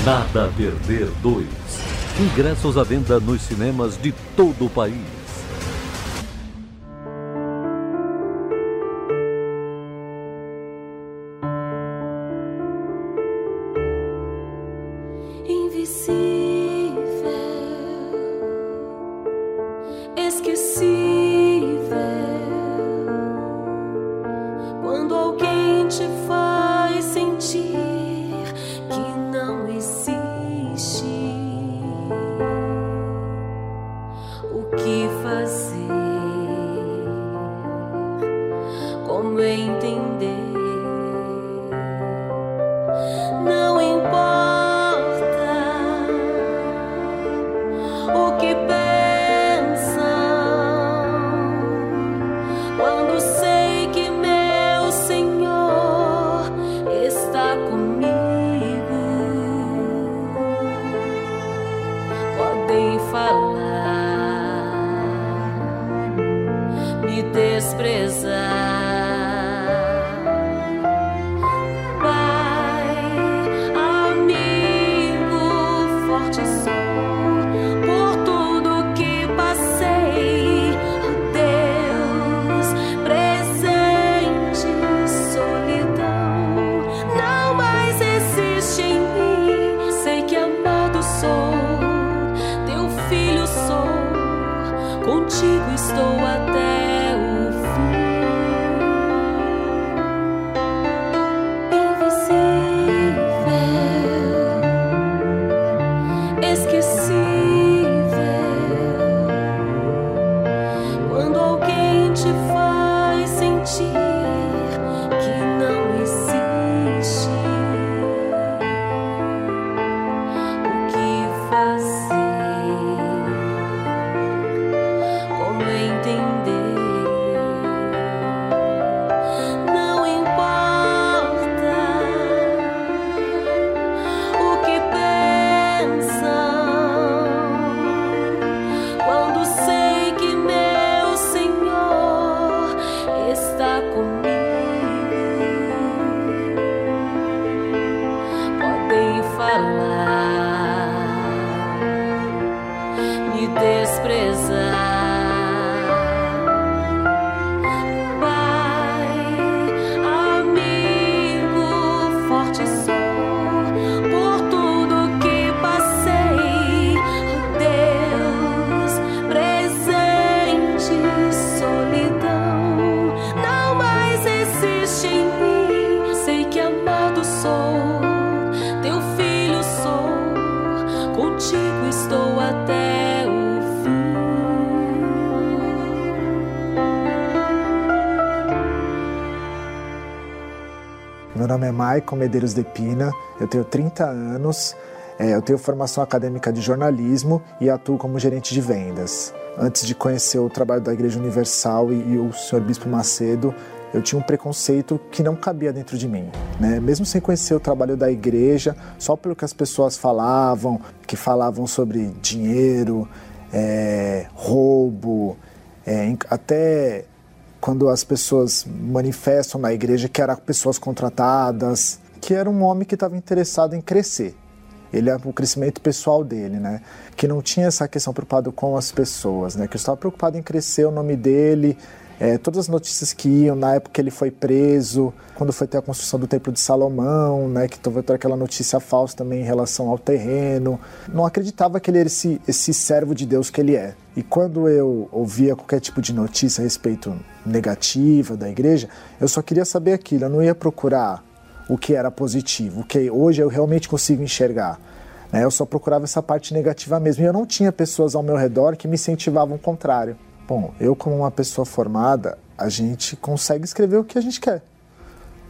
Nada a Perder 2. Ingressos à venda nos cinemas de todo o país. see. Maicon Medeiros de Pina, eu tenho 30 anos, é, eu tenho formação acadêmica de jornalismo e atuo como gerente de vendas. Antes de conhecer o trabalho da Igreja Universal e, e o Sr. Bispo Macedo, eu tinha um preconceito que não cabia dentro de mim. Né? Mesmo sem conhecer o trabalho da igreja, só pelo que as pessoas falavam, que falavam sobre dinheiro, é, roubo, é, até quando as pessoas manifestam na igreja que eram pessoas contratadas, que era um homem que estava interessado em crescer. Ele é o crescimento pessoal dele, né? Que não tinha essa questão preocupado com as pessoas, né? Que estava preocupado em crescer o nome dele, é, todas as notícias que iam na época que ele foi preso, quando foi ter a construção do Templo de Salomão, né, que teve aquela notícia falsa também em relação ao terreno. Não acreditava que ele era esse, esse servo de Deus que ele é. E quando eu ouvia qualquer tipo de notícia a respeito negativa da igreja, eu só queria saber aquilo, eu não ia procurar o que era positivo, o que hoje eu realmente consigo enxergar. Né? Eu só procurava essa parte negativa mesmo. E eu não tinha pessoas ao meu redor que me incentivavam o contrário. Bom, eu como uma pessoa formada, a gente consegue escrever o que a gente quer.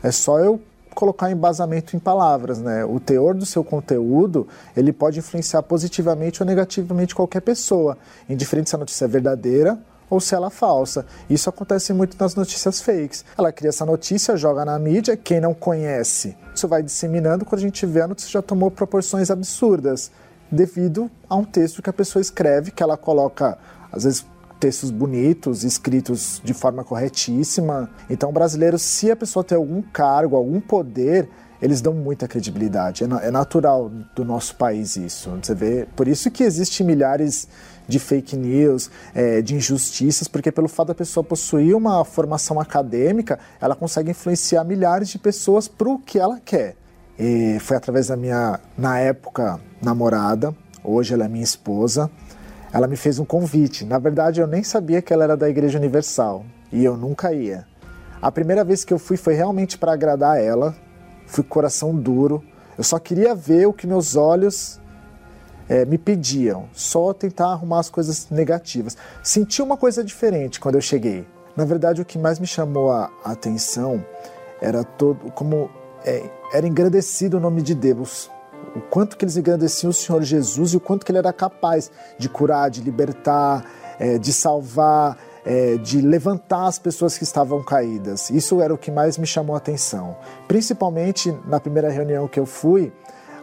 É só eu colocar embasamento em palavras, né? O teor do seu conteúdo, ele pode influenciar positivamente ou negativamente qualquer pessoa, indiferente se a notícia é verdadeira ou se ela é falsa. Isso acontece muito nas notícias fakes. Ela cria essa notícia, joga na mídia, quem não conhece, isso vai disseminando, quando a gente vê a notícia já tomou proporções absurdas, devido a um texto que a pessoa escreve, que ela coloca, às vezes, textos bonitos, escritos de forma corretíssima. Então, brasileiro, se a pessoa tem algum cargo, algum poder, eles dão muita credibilidade. É, é natural do nosso país isso. Você vê, por isso que existe milhares de fake news, é, de injustiças, porque pelo fato da pessoa possuir uma formação acadêmica, ela consegue influenciar milhares de pessoas para o que ela quer. E foi através da minha, na época, namorada, hoje ela é minha esposa, ela me fez um convite. Na verdade, eu nem sabia que ela era da Igreja Universal e eu nunca ia. A primeira vez que eu fui foi realmente para agradar ela, fui com coração duro. Eu só queria ver o que meus olhos é, me pediam, só tentar arrumar as coisas negativas. Senti uma coisa diferente quando eu cheguei. Na verdade, o que mais me chamou a atenção era todo como é, era engrandecido o nome de Deus o quanto que eles engrandeciam o Senhor Jesus e o quanto que ele era capaz de curar, de libertar, é, de salvar, é, de levantar as pessoas que estavam caídas. Isso era o que mais me chamou a atenção. Principalmente na primeira reunião que eu fui,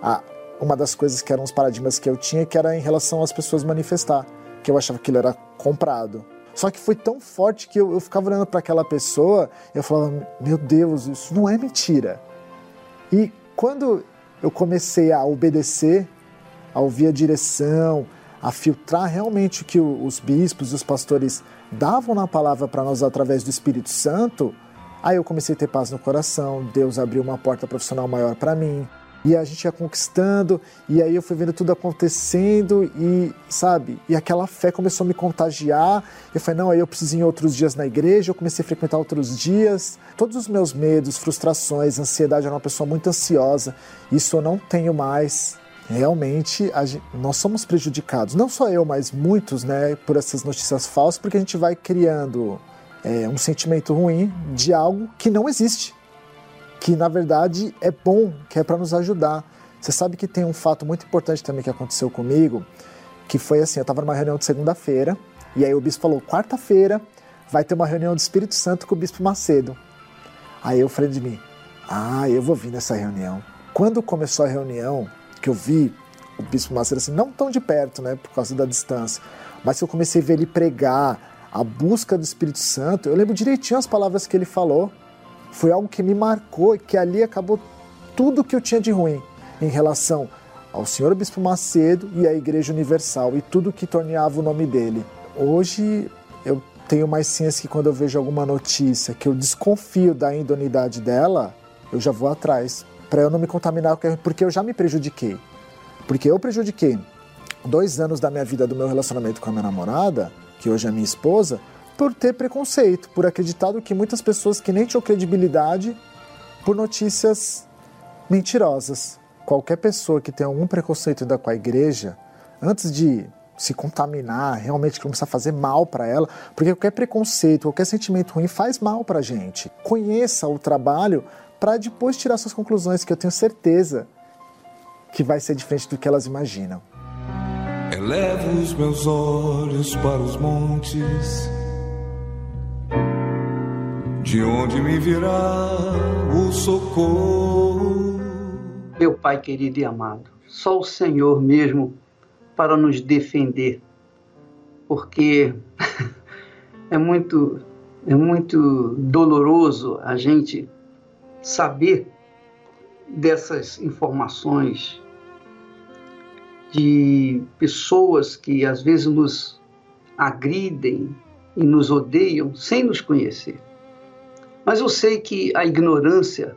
a, uma das coisas que eram os paradigmas que eu tinha, que era em relação às pessoas manifestar, que eu achava que aquilo era comprado. Só que foi tão forte que eu, eu ficava olhando para aquela pessoa e eu falava: Meu Deus, isso não é mentira. E quando eu comecei a obedecer, a ouvir a direção, a filtrar realmente o que os bispos e os pastores davam na palavra para nós através do Espírito Santo, aí eu comecei a ter paz no coração, Deus abriu uma porta profissional maior para mim, e a gente ia conquistando, e aí eu fui vendo tudo acontecendo, e sabe, e aquela fé começou a me contagiar. Eu falei, não, aí eu preciso ir em outros dias na igreja, eu comecei a frequentar outros dias. Todos os meus medos, frustrações, ansiedade, eu era uma pessoa muito ansiosa, isso eu não tenho mais. Realmente, gente, nós somos prejudicados, não só eu, mas muitos, né, por essas notícias falsas, porque a gente vai criando é, um sentimento ruim de algo que não existe que na verdade é bom, que é para nos ajudar. Você sabe que tem um fato muito importante também que aconteceu comigo, que foi assim, eu estava numa reunião de segunda-feira, e aí o bispo falou, quarta-feira vai ter uma reunião do Espírito Santo com o bispo Macedo. Aí eu falei de mim, ah, eu vou vir nessa reunião. Quando começou a reunião, que eu vi o bispo Macedo assim, não tão de perto, né, por causa da distância, mas eu comecei a ver ele pregar a busca do Espírito Santo, eu lembro direitinho as palavras que ele falou foi algo que me marcou e que ali acabou tudo que eu tinha de ruim em relação ao Senhor Bispo Macedo e à Igreja Universal e tudo que torneava o nome dele. Hoje eu tenho mais ciência que quando eu vejo alguma notícia que eu desconfio da idoneidade dela, eu já vou atrás para eu não me contaminar porque eu já me prejudiquei. Porque eu prejudiquei dois anos da minha vida do meu relacionamento com a minha namorada, que hoje é minha esposa, por ter preconceito, por acreditar que muitas pessoas que nem tinham credibilidade por notícias mentirosas. Qualquer pessoa que tenha algum preconceito ainda com a igreja, antes de se contaminar, realmente começar a fazer mal para ela, porque qualquer preconceito, qualquer sentimento ruim faz mal para a gente. Conheça o trabalho para depois tirar suas conclusões, que eu tenho certeza que vai ser diferente do que elas imaginam. Elevo os meus olhos para os montes de onde me virá o socorro? Meu Pai querido e amado, só o Senhor mesmo para nos defender, porque é muito é muito doloroso a gente saber dessas informações de pessoas que às vezes nos agridem e nos odeiam sem nos conhecer. Mas eu sei que a ignorância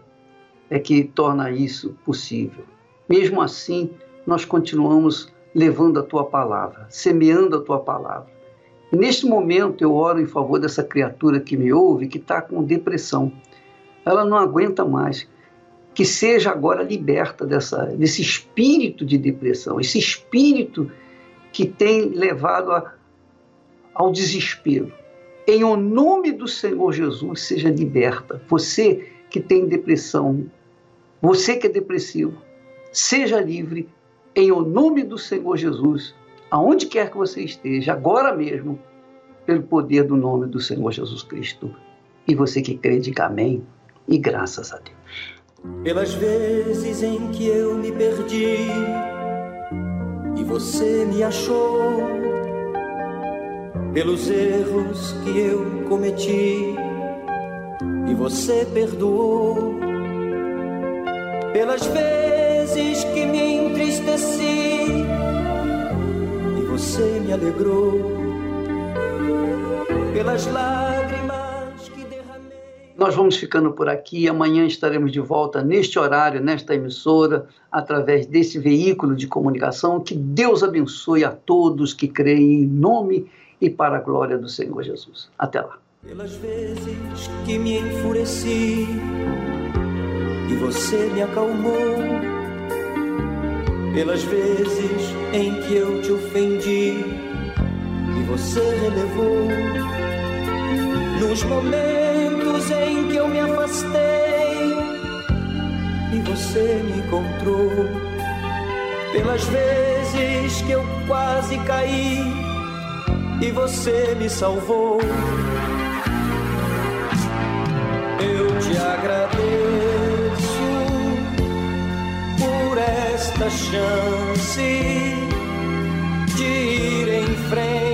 é que torna isso possível. Mesmo assim, nós continuamos levando a tua palavra, semeando a tua palavra. Neste momento eu oro em favor dessa criatura que me ouve, que está com depressão. Ela não aguenta mais. Que seja agora liberta dessa, desse espírito de depressão, esse espírito que tem levado a, ao desespero em o nome do Senhor Jesus, seja liberta. Você que tem depressão, você que é depressivo, seja livre em o nome do Senhor Jesus, aonde quer que você esteja, agora mesmo, pelo poder do nome do Senhor Jesus Cristo. E você que crê, diga amém e graças a Deus. Pelas vezes em que eu me perdi e você me achou pelos erros que eu cometi e você perdoou, pelas vezes que me entristeci e você me alegrou, pelas lágrimas que derramei. Nós vamos ficando por aqui. Amanhã estaremos de volta neste horário, nesta emissora, através desse veículo de comunicação. Que Deus abençoe a todos que creem em nome e para a glória do Senhor Jesus. Até lá. Pelas vezes que me enfureci e você me acalmou, pelas vezes em que eu te ofendi e você relevou, nos momentos em que eu me afastei e você me encontrou, pelas vezes que eu quase caí e você me salvou. Eu te agradeço por esta chance de ir em frente